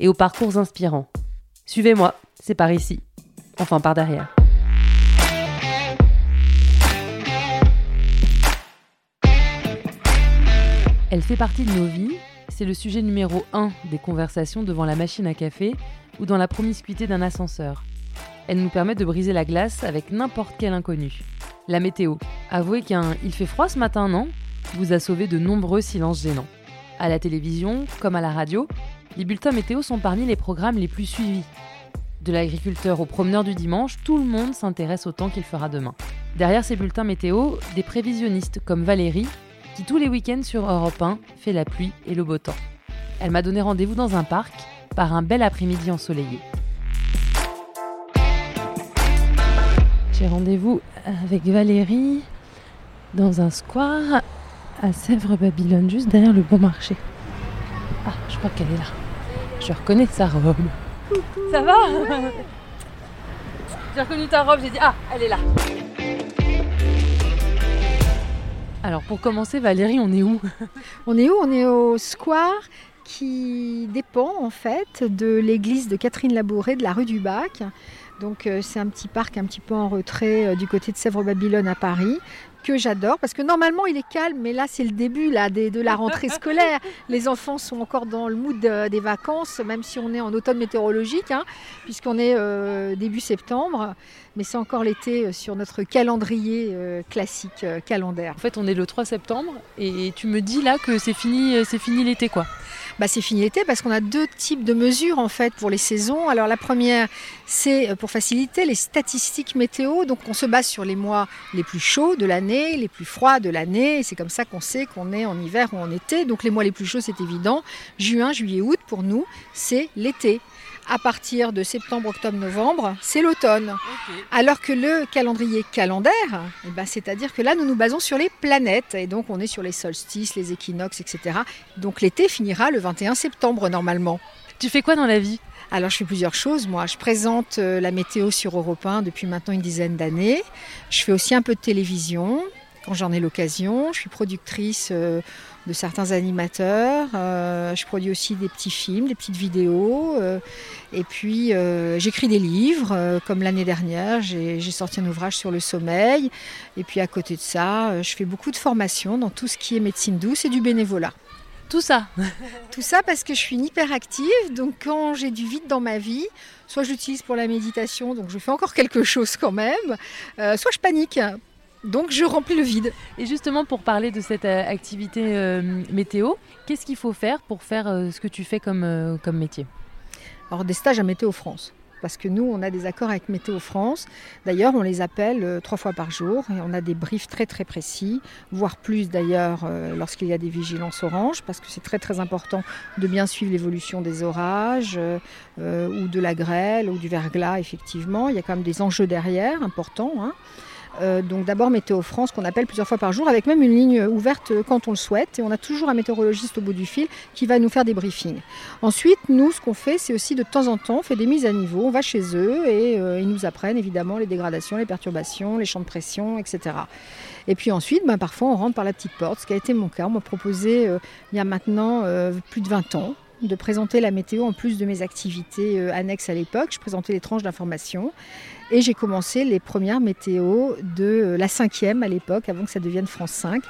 et aux parcours inspirants. Suivez-moi, c'est par ici. Enfin, par derrière. Elle fait partie de nos vies, c'est le sujet numéro 1 des conversations devant la machine à café ou dans la promiscuité d'un ascenseur. Elle nous permet de briser la glace avec n'importe quel inconnu. La météo. Avouez qu'un il fait froid ce matin, non? Vous a sauvé de nombreux silences gênants. À la télévision, comme à la radio, les bulletins météo sont parmi les programmes les plus suivis. De l'agriculteur au promeneur du dimanche, tout le monde s'intéresse au temps qu'il fera demain. Derrière ces bulletins météo, des prévisionnistes comme Valérie, qui tous les week-ends sur Europe 1 fait la pluie et le beau temps. Elle m'a donné rendez-vous dans un parc par un bel après-midi ensoleillé. J'ai rendez-vous avec Valérie dans un square à Sèvres-Babylone, juste derrière le bon marché. Ah, je crois qu'elle est là. Je reconnais sa robe. Ça va J'ai reconnu ta robe, j'ai dit Ah, elle est là. Alors pour commencer, Valérie, on est où On est où? On est au square qui dépend en fait de l'église de Catherine Labouré de la rue du Bac. Donc euh, c'est un petit parc un petit peu en retrait euh, du côté de Sèvres-Babylone à Paris que j'adore parce que normalement il est calme, mais là c'est le début là, de la rentrée scolaire. Les enfants sont encore dans le mood des vacances, même si on est en automne météorologique, hein, puisqu'on est euh, début septembre, mais c'est encore l'été euh, sur notre calendrier euh, classique calendaire. En fait, on est le 3 septembre et tu me dis là que c'est fini, c'est fini l'été quoi. Bah, c'est fini l'été parce qu'on a deux types de mesures en fait pour les saisons. Alors la première, c'est pour faciliter les statistiques météo. Donc on se base sur les mois les plus chauds de l'année, les plus froids de l'année. C'est comme ça qu'on sait qu'on est en hiver ou en été. Donc les mois les plus chauds, c'est évident. Juin, juillet, août, pour nous, c'est l'été à partir de septembre, octobre, novembre, c'est l'automne. Alors que le calendrier calendaire, eh ben, c'est-à-dire que là, nous nous basons sur les planètes. Et donc, on est sur les solstices, les équinoxes, etc. Donc, l'été finira le 21 septembre, normalement. Tu fais quoi dans la vie? Alors je fais plusieurs choses. Moi, je présente euh, la météo sur Europe 1 depuis maintenant une dizaine d'années. Je fais aussi un peu de télévision quand j'en ai l'occasion. Je suis productrice euh, de certains animateurs. Euh, je produis aussi des petits films, des petites vidéos. Euh, et puis j'écris des livres, comme l'année dernière, j'ai sorti un ouvrage sur le sommeil. Et puis à côté de ça, je fais beaucoup de formations dans tout ce qui est médecine douce et du bénévolat. Tout ça Tout ça parce que je suis une hyperactive, donc quand j'ai du vide dans ma vie, soit je l'utilise pour la méditation, donc je fais encore quelque chose quand même, soit je panique donc je remplis le vide. Et justement pour parler de cette euh, activité euh, météo, qu'est-ce qu'il faut faire pour faire euh, ce que tu fais comme, comme métier? Alors des stages à Météo France. Parce que nous, on a des accords avec Météo France. D'ailleurs, on les appelle trois fois par jour et on a des briefs très très précis, voire plus d'ailleurs lorsqu'il y a des vigilances oranges, parce que c'est très très important de bien suivre l'évolution des orages ou de la grêle ou du verglas, effectivement. Il y a quand même des enjeux derrière importants. Hein. Euh, donc d'abord Météo France qu'on appelle plusieurs fois par jour avec même une ligne ouverte quand on le souhaite et on a toujours un météorologiste au bout du fil qui va nous faire des briefings. Ensuite nous ce qu'on fait c'est aussi de temps en temps on fait des mises à niveau, on va chez eux et euh, ils nous apprennent évidemment les dégradations, les perturbations, les champs de pression, etc. Et puis ensuite, ben, parfois on rentre par la petite porte, ce qui a été mon cas. On m'a proposé euh, il y a maintenant plus de 20 ans de présenter la météo en plus de mes activités annexes à l'époque. Je présentais les tranches d'information. Et j'ai commencé les premières météos de euh, la cinquième à l'époque, avant que ça devienne France 5.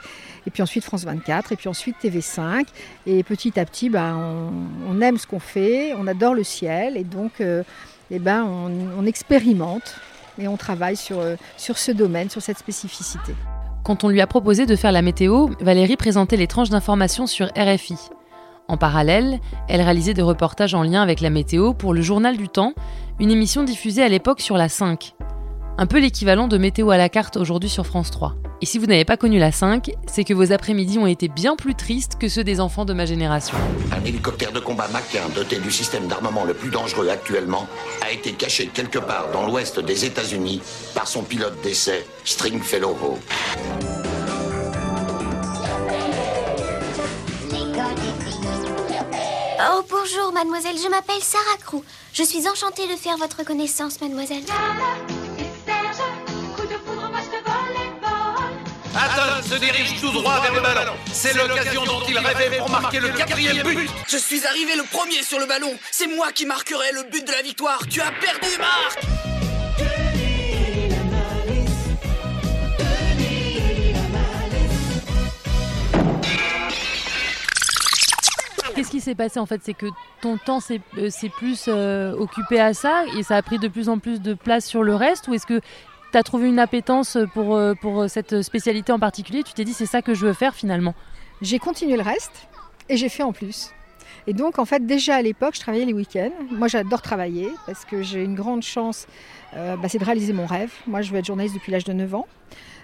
Et puis ensuite France 24, et puis ensuite TV5. Et petit à petit, ben, on, aime ce qu'on fait, on adore le ciel, et donc euh, eh ben, on, expérimente et on travaille sur, euh, sur ce domaine, sur cette spécificité. Quand on lui a proposé de faire la météo, Valérie présentait les tranches d'informations sur RFI. En parallèle, elle réalisait des reportages en lien avec la météo pour le Journal du Temps, une émission diffusée à l'époque sur la 5. un peu l'équivalent de météo à la carte aujourd'hui sur France 3. Et si vous n'avez pas connu la 5, c'est que vos après-midi ont été bien plus tristes que ceux des enfants de ma génération. Un hélicoptère de combat 1 doté du système d'armement le plus dangereux actuellement a été caché quelque part dans l'ouest des États-Unis par son pilote d'essai, Stringfellow. Oh, bonjour, mademoiselle. Je m'appelle Sarah Crew. Je suis enchantée de faire votre connaissance, mademoiselle. Atton se dirige tout droit vers le ballon. C'est l'occasion dont il rêvait pour marquer le quatrième but. Je suis arrivé le premier sur le ballon. C'est moi qui marquerai le but de la victoire. Tu as perdu, Marc Qu'est-ce qui s'est passé en fait? C'est que ton temps s'est euh, plus euh, occupé à ça et ça a pris de plus en plus de place sur le reste? Ou est-ce que tu as trouvé une appétence pour, euh, pour cette spécialité en particulier? Tu t'es dit c'est ça que je veux faire finalement J'ai continué le reste et j'ai fait en plus. Et donc, en fait, déjà à l'époque, je travaillais les week-ends. Moi, j'adore travailler parce que j'ai une grande chance, bah, c'est de réaliser mon rêve. Moi, je veux être journaliste depuis l'âge de 9 ans.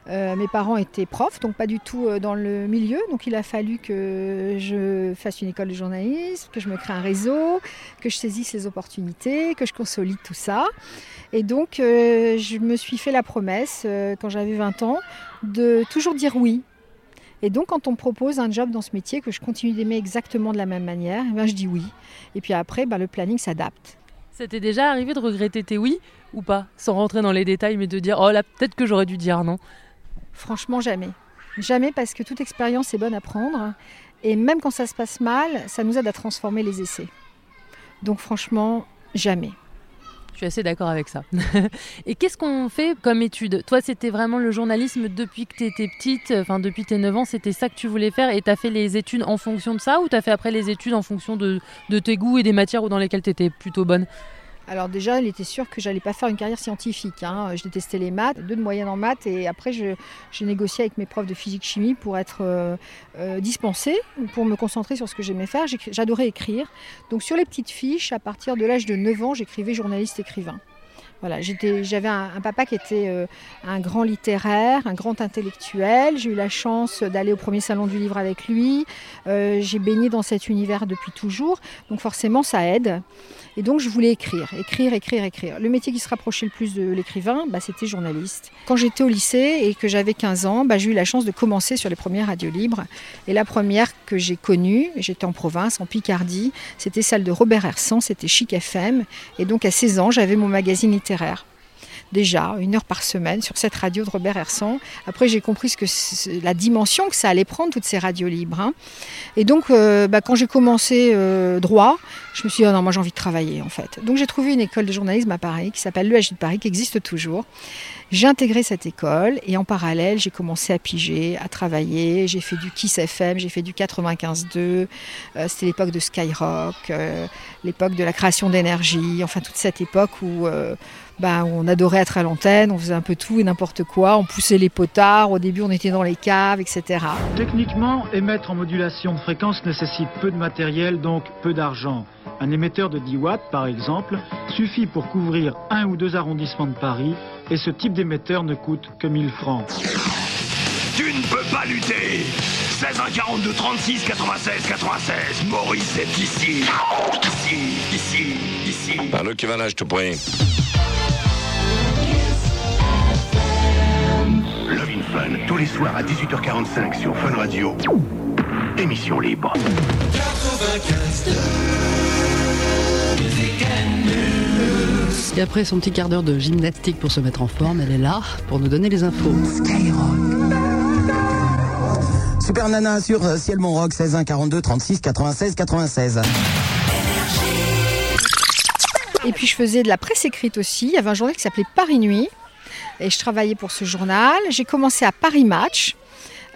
Euh, mes parents étaient profs, donc pas du tout euh, dans le milieu. Donc il a fallu que je fasse une école de journalisme, que je me crée un réseau, que je saisisse les opportunités, que je consolide tout ça. Et donc euh, je me suis fait la promesse, quand j'avais 20 ans, de toujours dire oui. Et donc quand on me propose un job dans ce métier que je continue d'aimer exactement de la même manière, eh ben, je dis oui. Et puis après, ben, le planning s'adapte. C'était déjà arrivé de regretter tes oui ou pas? Sans rentrer dans les détails, mais de dire, oh là, peut-être que j'aurais dû dire non. Franchement, jamais. Jamais parce que toute expérience est bonne à prendre. Et même quand ça se passe mal, ça nous aide à transformer les essais. Donc franchement, jamais. Je suis assez d'accord avec ça. et qu'est-ce qu'on fait comme étude? Toi, c'était vraiment le journalisme depuis que tu étais petite, enfin depuis tes 9 ans, c'était ça que tu voulais faire et tu as fait les études en fonction de ça ou tu as fait après les études en fonction de, tes goûts et des matières dans lesquelles tu étais plutôt bonne? Alors déjà, il était sûr que j'allais pas faire une carrière scientifique. Hein. Je détestais les maths, deux de moyenne en maths, et après j'ai négocié avec mes profs de physique-chimie pour être euh, euh, dispensée, pour me concentrer sur ce que j'aimais faire. J'adorais écrire. Donc sur les petites fiches, à partir de l'âge de 9 ans, j'écrivais journaliste-écrivain. Voilà, j'avais un, papa qui était euh, un grand littéraire, un grand intellectuel. J'ai eu la chance d'aller au premier salon du livre avec lui. j'ai baigné dans cet univers depuis toujours, donc forcément ça aide. Et donc je voulais écrire, écrire, écrire, écrire. Le métier qui se rapprochait le plus de l'écrivain, bah, c'était journaliste. Quand j'étais au lycée et que j'avais 15 ans, bah, j'ai eu la chance de commencer sur les premières radios libres. Et la première que j'ai connue, j'étais en province, en Picardie, c'était celle de Robert Hersan, c'était Chic FM. Et donc à 16 ans, j'avais mon magazine littéraire déjà une heure par semaine sur cette radio de Robert Hersan. Après, j'ai compris ce que la dimension que ça allait prendre, toutes ces radios libres. Hein. Et donc, euh, bah, quand j'ai commencé euh, droit, je me suis dit, oh non, moi j'ai envie de travailler en fait. Donc j'ai trouvé une école de journalisme à Paris qui s'appelle l'EHJ de Paris, qui existe toujours. J'ai intégré cette école et en parallèle, j'ai commencé à piger, à travailler. J'ai fait du Kiss FM, j'ai fait du 95.2. Euh, c'était l'époque de Skyrock, l'époque de la création d'énergie, enfin toute cette époque où bah, on adorait être à l'antenne, on faisait un peu tout et n'importe quoi, on poussait les potards, au début on était dans les caves, etc. Techniquement, émettre en modulation de fréquence nécessite peu de matériel, donc peu d'argent. Un émetteur de 10 watts, par exemple, suffit pour couvrir un ou deux arrondissements de Paris, et ce type d'émetteur ne coûte que 1000 francs. Tu ne peux pas lutter 16 1 42 36 96 96 Maurice est ici Ici, ici, ici Par le qui va là, je te prie. Tous les soirs à 18h45 sur Fun Radio. Émission libre. Et après son petit quart d'heure de gymnastique pour se mettre en forme, elle est là pour nous donner les infos. Skyrock. Super Nana sur euh, Ciel Mon Rock 16 1 42 36 96 96. Et puis je faisais de la presse écrite aussi. Il y avait un journal qui s'appelait Paris Nuit et je travaillais pour ce journal. J'ai commencé à Paris Match.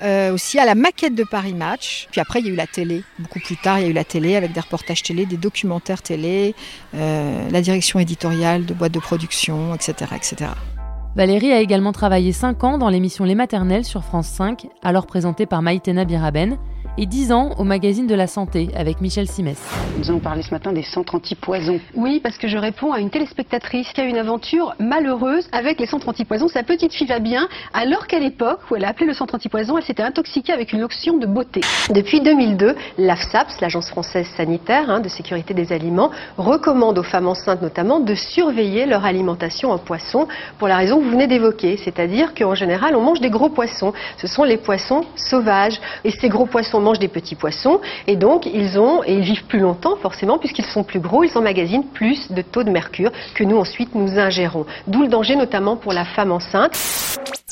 Euh, aussi à la maquette de Paris Match. Puis après, il y a eu la télé. Beaucoup plus tard, il y a eu la télé avec des reportages télé, des documentaires télé, euh, la direction éditoriale de boîtes de production, etc., etc. Valérie a également travaillé 5 ans dans l'émission Les Maternelles sur France 5, alors présentée par Maïtena Biraben. Et 10 ans au magazine de la santé avec Michel Simès. Nous allons parler ce matin des centres antipoison. Oui, parce que je réponds à une téléspectatrice qui a une aventure malheureuse avec les centres antipoison. Sa petite fille va bien, alors qu'à l'époque où elle a appelé le centre antipoison, elle s'était intoxiquée avec une lotion de beauté. Depuis 2002, l'AFSAPS, l'Agence française sanitaire hein, de sécurité des aliments, recommande aux femmes enceintes notamment de surveiller leur alimentation en poisson pour la raison que vous venez d'évoquer, c'est-à-dire qu'en général on mange des gros poissons. Ce sont les poissons sauvages et ces gros poissons mangent des petits poissons et donc ils ont et ils vivent plus longtemps forcément puisqu'ils sont plus gros, ils emmagasinent plus de taux de mercure que nous ensuite nous ingérons. D'où le danger notamment pour la femme enceinte.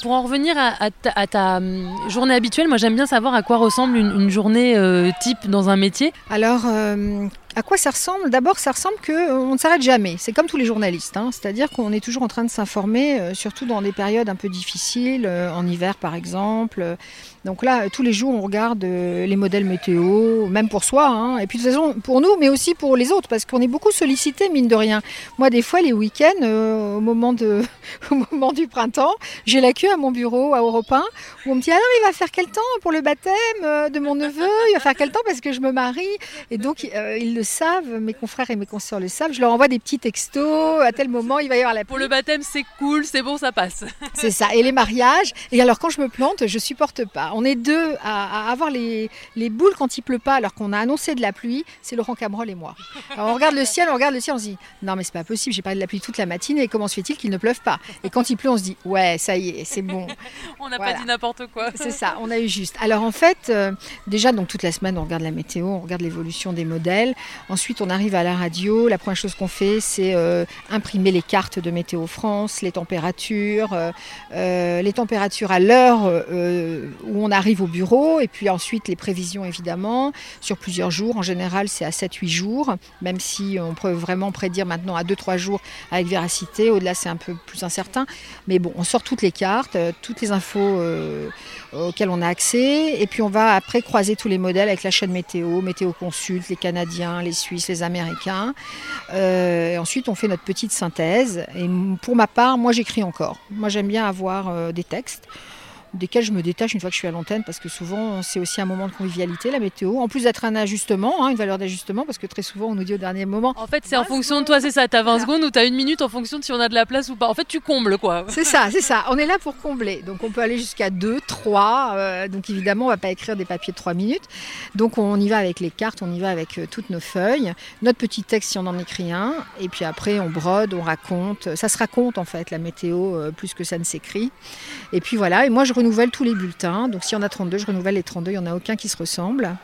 Pour en revenir à, ta, hum, journée habituelle, moi j'aime bien savoir à quoi ressemble une, journée euh, type dans un métier. Alors, euh, à quoi ça ressemble? D'abord, ça ressemble qu'on euh, ne s'arrête jamais. C'est comme tous les journalistes, hein. c'est-à-dire qu'on est toujours en train de s'informer, surtout dans des périodes un peu difficiles, en hiver par exemple. Donc là, tous les jours, on regarde les modèles météo, même pour soi, hein. et puis de toute façon pour nous, mais aussi pour les autres, parce qu'on est beaucoup sollicité, mine de rien. Moi, des fois, les week-ends, au, moment du printemps, j'ai la queue à mon bureau à Europe 1 où on me dit alors il va faire quel temps pour le baptême euh, de mon neveu? Il va faire quel temps parce que je me marie? Et donc euh, ils le savent, mes confrères et mes consoeurs le savent. Je leur envoie des petits textos à tel moment il va y avoir la Pour le baptême c'est cool, c'est bon, ça passe. c'est ça. Et les mariages. Et alors quand je me plante, je supporte pas. On est deux à, avoir les, les, boules quand il pleut pas alors qu'on a annoncé de la pluie. C'est Laurent Cabrol et moi. Alors on regarde le ciel, on regarde le ciel, on se dit non mais c'est pas possible. J'ai parlé de la pluie toute la matinée. Comment se fait-il qu'il ne pleuve pas? Et quand il pleut, on se dit ouais ça y est, c'est bon. on n'a pas dit n'importe quoi. C'est ça, on a eu juste. Alors en fait, euh, déjà, donc toute la semaine, on regarde la météo, on regarde l'évolution des modèles. Ensuite, on arrive à la radio. La première chose qu'on fait, c'est euh, imprimer les cartes de Météo France, les températures, euh, les températures à l'heure où on arrive au bureau, et puis ensuite les prévisions, évidemment, sur plusieurs jours. En général, c'est à 7-8 jours, même si on peut vraiment prédire maintenant à 2-3 jours avec véracité. Au-delà, c'est un peu plus incertain. Mais bon, on sort toutes les cartes, toutes les infos euh, auxquelles on a accès. Et puis on va après croiser tous les modèles avec la chaîne météo, météo consulte, les Canadiens, les Suisses, les Américains. Euh, et ensuite on fait notre petite synthèse. Et pour ma part, moi j'écris encore. Moi j'aime bien avoir euh, des textes desquels je me détache une fois que je suis à l'antenne, parce que souvent c'est aussi un moment de convivialité, la météo, en plus d'être un ajustement, hein, une valeur d'ajustement, parce que très souvent on nous dit au dernier moment. En fait, c'est en fonction de toi, c'est ça, tu as 20 secondes ou tu as une minute en fonction de si on a de la place ou pas. En fait, tu combles quoi. C'est ça, c'est ça. On est là pour combler. Donc on peut aller jusqu'à 2, 3. Euh, donc évidemment, on va pas écrire des papiers de 3 minutes. Donc on y va avec les cartes, on y va avec euh, toutes nos feuilles, notre petit texte si on en écrit un, et puis après on brode, on raconte. Ça se raconte en fait, la météo, euh, plus que ça ne s'écrit. Et puis voilà, et moi je renouvelle tous les bulletins. Donc s'il y en a 32, je renouvelle les 32, il n'y en a aucun qui se ressemble.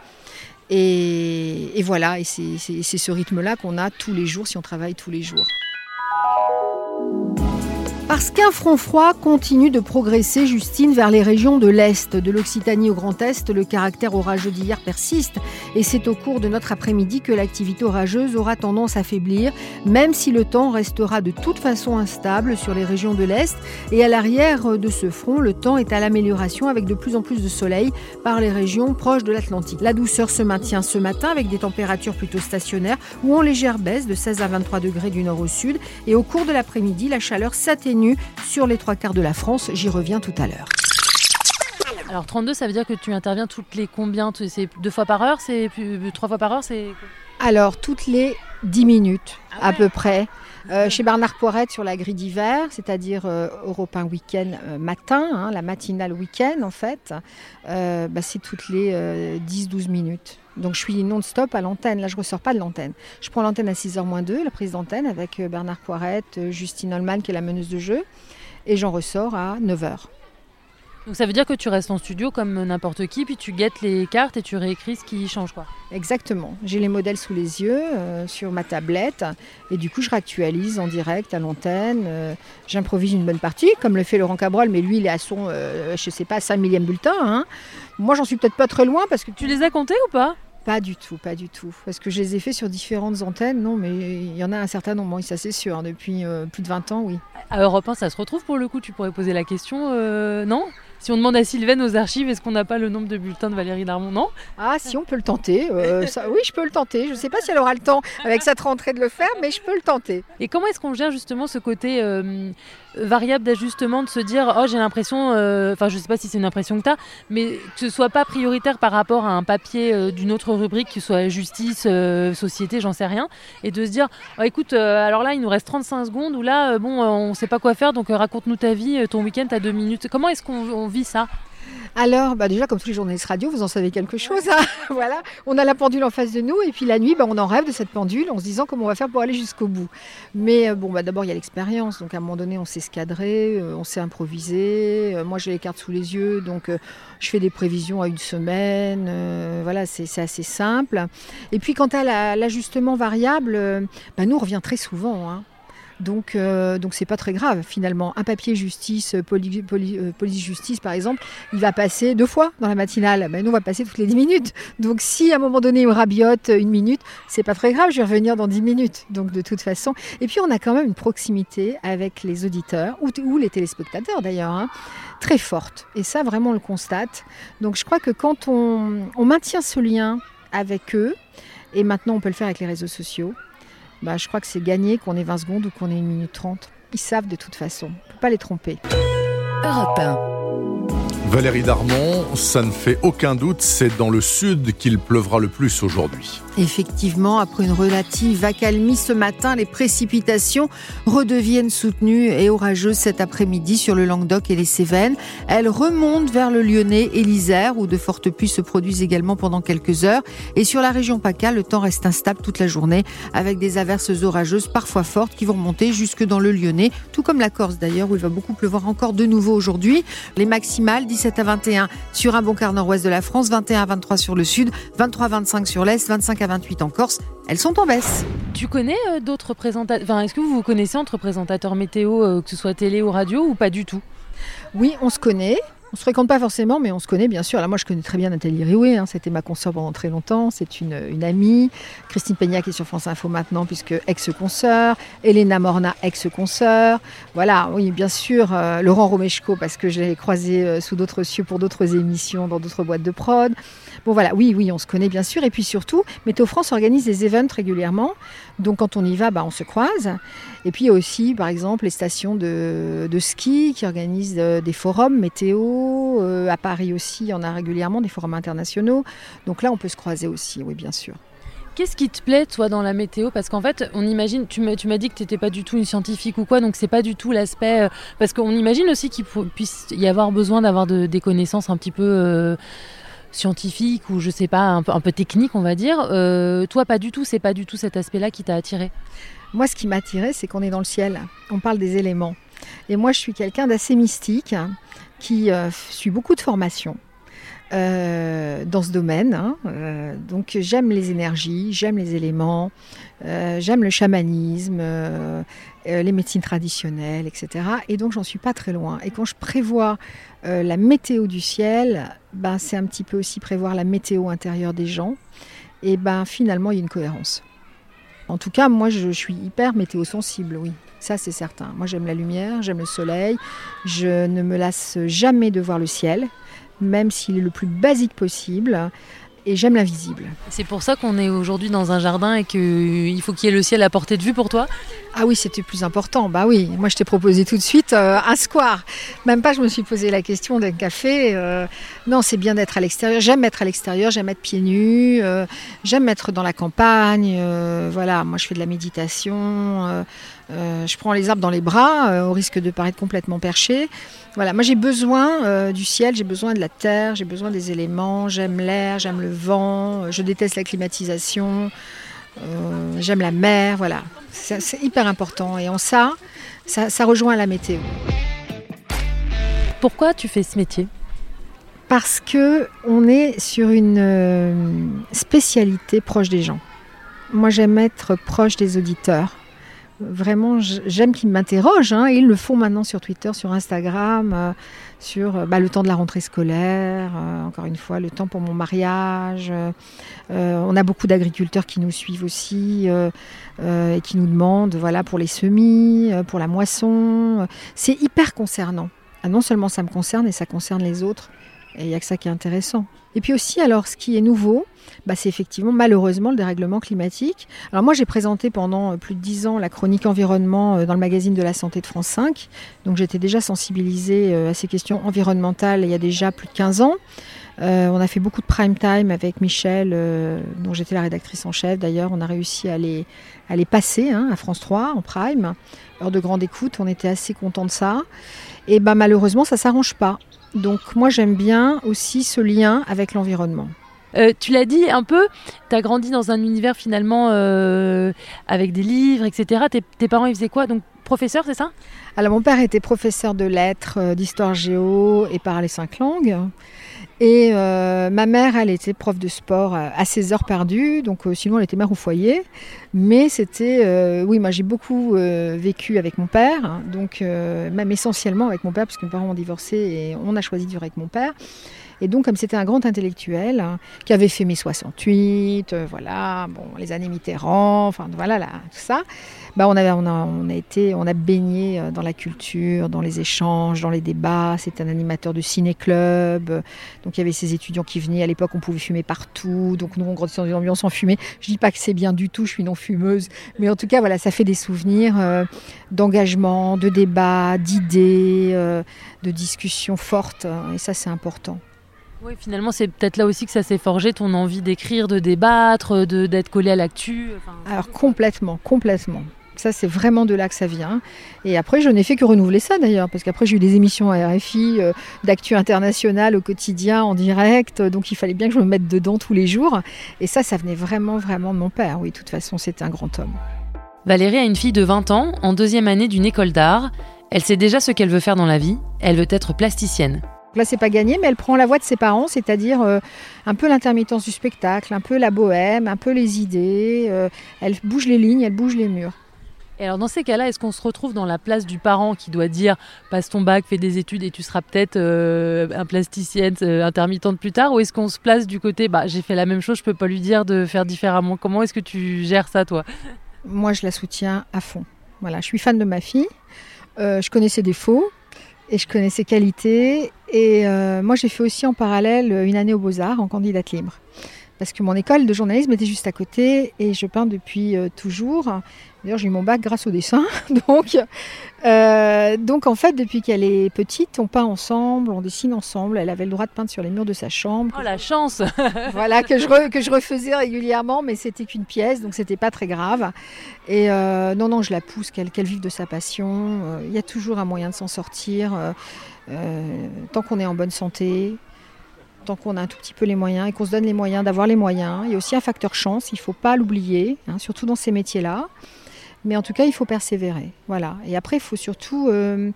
Et, et voilà, et c'est ce rythme-là qu'on a tous les jours si on travaille tous les jours. Parce qu'un front froid continue de progresser, Justine, vers les régions de l'Est. De l'Occitanie au Grand Est, le caractère orageux d'hier persiste et c'est au cours de notre après-midi que l'activité orageuse aura tendance à faiblir, même si le temps restera de toute façon instable sur les régions de l'Est. Et à l'arrière de ce front, le temps est à l'amélioration avec de plus en plus de soleil par les régions proches de l'Atlantique. La douceur se maintient ce matin avec des températures plutôt stationnaires ou en légère baisse de 16 à 23 degrés du nord au sud. Et au cours de l'après-midi, la chaleur s'atténue sur les trois quarts de la France. J'y reviens tout à l'heure. Alors 32, ça veut dire que tu interviens toutes les combien? C'est deux fois par heure? C'est trois fois par heure? C'est alors toutes les 10 minutes ah à peu près. Euh, chez Bernard Poirette sur la grille d'hiver, c'est-à-dire euh, Europe 1 week-end euh, matin, hein, la matinale week-end en fait, bah, c'est toutes les 10-12 minutes. Donc je suis non-stop à l'antenne. Là, je ne ressors pas de l'antenne. Je prends l'antenne à 6h moins 2, la prise d'antenne avec Bernard Poirette, Justine Holman qui est la meneuse de jeu. Et j'en ressors à 9h. Donc ça veut dire que tu restes en studio comme n'importe qui, puis tu guettes les cartes et tu réécris ce qui change quoi. Exactement. J'ai les modèles sous les yeux euh, sur ma tablette et du coup je réactualise en direct à l'antenne. Euh, j'improvise une bonne partie comme le fait Laurent Cabrol, mais lui il est à son, euh, je sais pas, 5 millième bulletin. Hein. Moi j'en suis peut-être pas très loin parce que... Tu les as comptés ou pas? Pas du tout, pas du tout. Parce que je les ai faits sur différentes antennes, non, mais il y en a un certain nombre, ça c'est sûr, depuis plus de 20 ans, oui. À Europe 1, ça se retrouve pour le coup, tu pourrais poser la question, non? Si on demande à Sylvain aux archives, est-ce qu'on n'a pas le nombre de bulletins de Valérie Darmon Non? Ah, si, on peut le tenter. Euh, oui, je peux le tenter. Je ne sais pas si elle aura le temps avec cette rentrée de le faire, mais je peux le tenter. Et comment est-ce qu'on gère justement ce côté euh, variable d'ajustement de se dire oh j'ai l'impression, enfin je sais pas si c'est une impression que tu as, mais que ce soit pas prioritaire par rapport à un papier d'une autre rubrique, qui soit justice, société, j'en sais rien, et de se dire oh, écoute, alors là il nous reste 35 secondes ou là bon on sait pas quoi faire donc raconte-nous ta vie, ton week-end à deux minutes. Comment est-ce qu'on ça alors, bah déjà, comme tous les journalistes radio, vous en savez quelque chose. Hein. voilà, on a la pendule en face de nous, et puis la nuit, bah, on en rêve de cette pendule en se disant comment on va faire pour aller jusqu'au bout. Mais euh, bon, bah, d'abord, il y a l'expérience. Donc, à un moment donné, on s'est escadrer, euh, on s'est improvisé. Euh, moi, j'ai les cartes sous les yeux, donc je fais des prévisions à une semaine. voilà, c'est assez simple. Et puis, quant à l'ajustement variable, bah, nous, on revient très souvent. Hein. Donc, euh, donc c'est pas très grave finalement. Un papier justice, euh, euh, police justice par exemple, il va passer deux fois dans la matinale. Mais nous on va passer toutes les dix minutes. Donc si à un moment donné il rabiote une minute, c'est pas très grave. Je vais revenir dans dix minutes. Donc de toute façon. Et puis on a quand même une proximité avec les auditeurs ou, les téléspectateurs d'ailleurs. Hein, très forte. Et ça, vraiment, on le constate. Donc, je crois que quand on, on maintient ce lien avec eux, et maintenant on peut le faire avec les réseaux sociaux, bah, je crois que c'est gagné qu'on ait 20 secondes ou qu'on ait une minute 30. Ils savent de toute façon. On ne peut pas les tromper. Europe Valérie Darmon, ça ne fait aucun doute, c'est dans le sud qu'il pleuvra le plus aujourd'hui. Effectivement, après une relative accalmie ce matin, les précipitations redeviennent soutenues et orageuses cet après-midi sur le Languedoc et les Cévennes. Elles remontent vers le Lyonnais et l'Isère, où de fortes pluies se produisent également pendant quelques heures. Et sur la région PACA, le temps reste instable toute la journée, avec des averses orageuses parfois fortes qui vont remonter jusque dans le Lyonnais, tout comme la Corse d'ailleurs, où il va beaucoup pleuvoir encore de nouveau aujourd'hui. Les maximales, 17 à 21 sur un bon quart nord-ouest de la France, 21 à 23 sur le sud, 23 à 25 sur l'est, 25 à 28 en Corse, elles sont en baisse. Tu connais euh, d'autres présentateurs Enfin, est-ce que vous vous connaissez entre présentateurs météo, euh, que ce soit télé ou radio, ou pas du tout? Oui, on se connaît. On se fréquente pas forcément, mais on se connaît bien sûr. Là, moi, je connais très bien Nathalie Rioué. Hein. C'était ma consoeur pendant très longtemps. C'est une, une, amie. Christine Peña qui est sur France Info maintenant, puisque ex-consoeur. Elena Morna, ex-consoeur. Voilà, oui, bien sûr. Euh, Laurent Romeshko, parce que je l'ai croisé euh, sous d'autres cieux pour d'autres émissions, dans d'autres boîtes de prod. Bon, voilà, oui, on se connaît bien sûr. Et puis surtout, Météo France organise des events régulièrement. Donc, quand on y va, bah, on se croise. Et puis, aussi, par exemple, les stations de, ski qui organisent euh, des forums météo euh, à Paris aussi, il y en a régulièrement des forums internationaux. Donc là, on peut se croiser aussi, oui, bien sûr. Qu'est-ce qui te plaît, toi, dans la météo? Parce qu'en fait, on imagine, tu m'as, dit que tu n'étais pas du tout une scientifique ou quoi, donc c'est pas du tout l'aspect. Euh, parce qu'on imagine aussi qu'il puisse y avoir besoin d'avoir des connaissances un petit peu. Scientifiques ou je sais pas un, peu techniques on va dire toi pas du tout c'est pas du tout cet aspect là qui t'a attiré? Moi ce qui m'a attiré c'est qu'on est dans le ciel. On parle des éléments. Et moi je suis quelqu'un d'assez mystique qui euh, suit beaucoup de formations. Euh, dans ce domaine. Hein. Euh, donc j'aime les énergies, j'aime les éléments, j'aime le chamanisme, les médecines traditionnelles, etc. Et donc j'en suis pas très loin. Et quand je prévois la météo du ciel, ben, c'est un petit peu aussi prévoir la météo intérieure des gens. Et ben finalement il y a une cohérence. En tout cas, moi je suis hyper météo sensible, oui. Ça, c'est certain. Moi, j'aime la lumière, j'aime le soleil. Je ne me lasse jamais de voir le ciel, même s'il est le plus basique possible et j'aime l'invisible. C'est pour ça qu'on est aujourd'hui dans un jardin et qu'il faut qu'il y ait le ciel à portée de vue pour toi? Ah oui, c'était plus important. Bah oui, moi je t'ai proposé tout de suite euh, un square. Même pas, je me suis posé la question d'un café. Euh, non, c'est bien d'être à l'extérieur. J'aime être à l'extérieur, j'aime être pieds nus, euh, j'aime être dans la campagne. voilà, moi je fais de la méditation. Je prends les arbres dans les bras au risque de paraître complètement perché. Voilà, moi j'ai besoin euh, du ciel, j'ai besoin de la terre, j'ai besoin des éléments, j'aime l'air, j'aime le vent, je déteste la climatisation, euh, j'aime la mer, voilà. C'est hyper important et en ça, ça, rejoint la météo. Pourquoi tu fais ce métier? Parce que on est sur une euh, spécialité proche des gens. Moi j'aime être proche des auditeurs vraiment, j'aime qu'ils m'interrogent. Hein, ils le font maintenant sur Twitter, sur Instagram, euh, sur euh, bah, le temps de la rentrée scolaire, euh, encore une fois, le temps pour mon mariage. on a beaucoup d'agriculteurs qui nous suivent aussi et qui nous demandent, voilà, pour les semis, pour la moisson. C'est hyper concernant. Ah, non seulement ça me concerne, et ça concerne les autres. Et il n'y a que ça qui est intéressant. Et puis aussi, alors, ce qui est nouveau, bah, c'est effectivement malheureusement le dérèglement climatique. Alors moi j'ai présenté pendant euh, plus de dix ans la chronique environnement euh, dans le magazine de la santé de France 5. Donc j'étais déjà sensibilisée euh, à ces questions environnementales il y a déjà plus de 15 ans. on a fait beaucoup de prime time avec Michel, dont j'étais la rédactrice en chef. D'ailleurs, on a réussi à les, à les passer hein, à France 3 en prime. Heure de grande écoute, on était assez content de ça. Et bah, malheureusement, ça s'arrange pas. Donc moi, j'aime bien aussi ce lien avec l'environnement. Euh, tu l'as dit un peu, tu as grandi dans un univers finalement euh, avec des livres, etc. Tes, parents, ils faisaient quoi? Donc, professeur, c'est ça? Alors, mon père était professeur de lettres, euh, d'histoire géo et parlait cinq langues. Et ma mère, elle était prof de sport à ses heures perdues, donc sinon elle était mère au foyer. Mais c'était, oui, moi j'ai beaucoup vécu avec mon père, donc même essentiellement avec mon père, parce que mes parents ont divorcé et on a choisi de vivre avec mon père. Et donc, comme c'était un grand intellectuel hein, qui avait fait mes 68, euh, voilà, bon, les années Mitterrand, enfin voilà, là, tout ça, bah, on, a, été, on a baigné euh, dans la culture, dans les échanges, dans les débats. C'était un animateur de ciné-club. Donc, il y avait ces étudiants qui venaient. À l'époque, on pouvait fumer partout. Donc, nous, on grandissait dans une ambiance en fumée. Je dis pas que c'est bien du tout, je suis non fumeuse. Mais en tout cas, voilà, ça fait des souvenirs euh, d'engagement, de débat, d'idées, de discussions fortes. Et ça, c'est important. Oui, finalement, c'est peut-être là aussi que ça s'est forgé, ton envie d'écrire, de débattre, de, d'être collé à l'actu. Alors complètement, complètement. Ça, c'est vraiment de là que ça vient. Et après, je n'ai fait que renouveler ça d'ailleurs, parce qu'après, j'ai eu des émissions à RFI, euh, d'actu internationale au quotidien, en direct. Donc, il fallait bien que je me mette dedans tous les jours. Et ça, ça venait vraiment, vraiment de mon père. Oui, de toute façon, c'était un grand homme. Valérie a une fille de 20 ans, en deuxième année d'une école d'art. Elle sait déjà ce qu'elle veut faire dans la vie. Elle veut être plasticienne. Là, c'est pas gagné, mais elle prend la voie de ses parents, c'est-à-dire euh, un peu l'intermittence du spectacle, un peu la bohème, un peu les idées. Euh, elle bouge les lignes, elle bouge les murs. Et alors dans ces cas-là, est-ce qu'on se retrouve dans la place du parent qui doit dire passe ton bac, fais des études et tu seras peut-être euh, un plasticienne intermittente plus tard Ou est-ce qu'on se place du côté bah j'ai fait la même chose, je peux pas lui dire de faire différemment Comment est-ce que tu gères ça toi? Moi je la soutiens à fond. Voilà, je suis fan de ma fille. je connais ses défauts, et je connais ses qualités. Et euh, moi, j'ai fait aussi en parallèle une année aux Beaux-Arts en candidate libre. Parce que mon école de journalisme était juste à côté et je peins depuis euh, toujours. D'ailleurs, j'ai eu mon bac grâce au dessin. donc, euh, donc, en fait, depuis qu'elle est petite, on peint ensemble, on dessine ensemble. Elle avait le droit de peindre sur les murs de sa chambre. Oh, la chance Voilà, que je, que je refaisais régulièrement, mais c'était qu'une pièce, donc c'était pas très grave. Et euh, non, non, je la pousse, qu'elle vive de sa passion. Euh, il y a toujours un moyen de s'en sortir, tant qu'on est en bonne santé, tant qu'on a un tout petit peu les moyens et qu'on se donne les moyens d'avoir les moyens. Il y a aussi un facteur chance, il ne faut pas l'oublier, hein, surtout dans ces métiers-là. Mais en tout cas, il faut persévérer. Voilà. Et après, il faut surtout euh,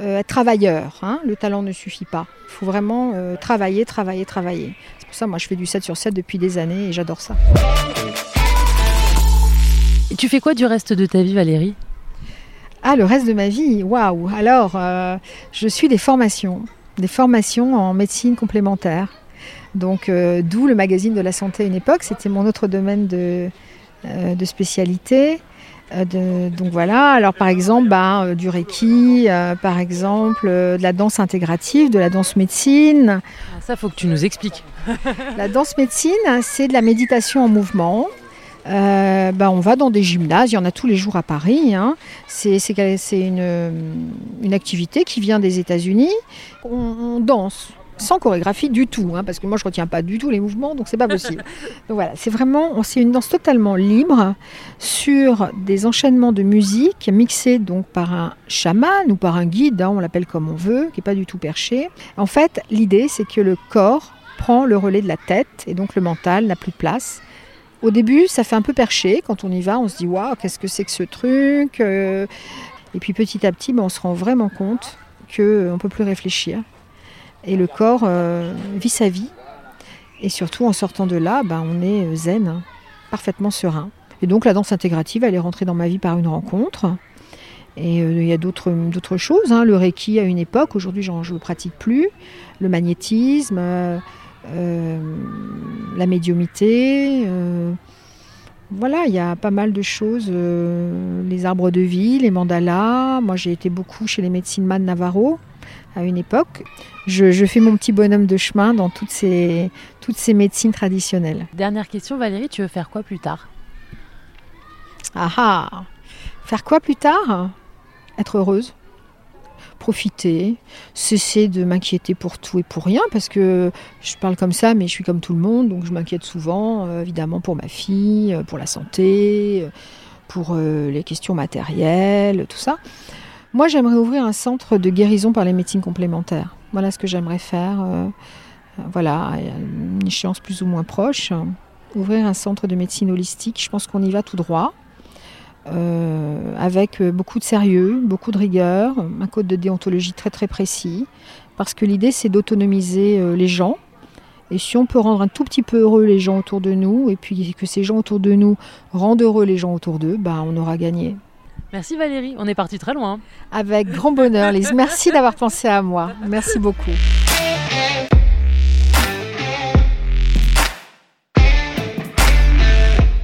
euh, être travailleur. Hein. Le talent ne suffit pas. Il faut vraiment euh, travailler, travailler, travailler. C'est pour ça, moi, je fais du 7 sur 7 depuis des années et j'adore ça. Et tu fais quoi du reste de ta vie, Valérie? Ah, le reste de ma vie? Waouh Alors, je suis des formations. Des formations en médecine complémentaire. Donc, d'où le magazine de la santé à une époque. C'était mon autre domaine de, de spécialité. Euh, donc voilà, alors par exemple bah, euh, du Reiki, euh, par exemple de la danse intégrative, de la danse médecine. Ah, ça, faut que tu nous expliques. la danse médecine, c'est de la méditation en mouvement. Bah, on va dans des gymnases, il y en a tous les jours à Paris. Hein. C'est une, une, activité qui vient des États-Unis. on danse, sans chorégraphie du tout, hein, parce que moi je retiens pas du tout les mouvements, donc c'est pas possible. donc voilà, c'est vraiment, c'est une danse totalement libre sur des enchaînements de musique mixés donc par un chaman ou par un guide, hein, on l'appelle comme on veut, qui est pas du tout perché. En fait, l'idée c'est que le corps prend le relais de la tête et donc le mental n'a plus de place. Au début, ça fait un peu perché. Quand on y va, on se dit waouh, qu'est-ce que c'est que ce truc euh. Et puis petit à petit, ben, on se rend vraiment compte qu'on ne peut plus réfléchir et le corps euh, vit sa vie. Et surtout, en sortant de là, ben, on est euh, zen, hein, parfaitement serein. Et donc, la danse intégrative, elle est rentrée dans ma vie par une rencontre. Et euh, il y a d'autres, d'autres choses. Hein. Le reiki à une époque, aujourd'hui, je ne le pratique plus. Le magnétisme, la médiumité. voilà, il y a pas mal de choses. les arbres de vie, les mandalas. Moi, j'ai été beaucoup chez les médecines Man Navarro à une époque. Je, fais mon petit bonhomme de chemin dans toutes ces, toutes ces médecines traditionnelles. Dernière question, Valérie, tu veux faire quoi plus tard? Ah ah Faire quoi plus tard? Être heureuse profiter, cesser de m'inquiéter pour tout et pour rien, parce que je parle comme ça, mais je suis comme tout le monde, donc je m'inquiète souvent, euh, évidemment, pour ma fille, euh, pour la santé, euh, pour les questions matérielles, tout ça. Moi, j'aimerais ouvrir un centre de guérison par les médecines complémentaires. Voilà ce que j'aimerais faire. Voilà, une échéance plus ou moins proche. Ouvrir un centre de médecine holistique, je pense qu'on y va tout droit. Euh, avec beaucoup de sérieux, beaucoup de rigueur, un code de déontologie très très précis, parce que l'idée c'est d'autonomiser euh, les gens. Et si on peut rendre un tout petit peu heureux les gens autour de nous, et puis que ces gens autour de nous rendent heureux les gens autour d'eux, ben on aura gagné. Merci Valérie, on est parti très loin. Avec grand bonheur, Lise. Merci d'avoir pensé à moi. Merci beaucoup.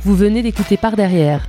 Vous venez d'écouter Par derrière,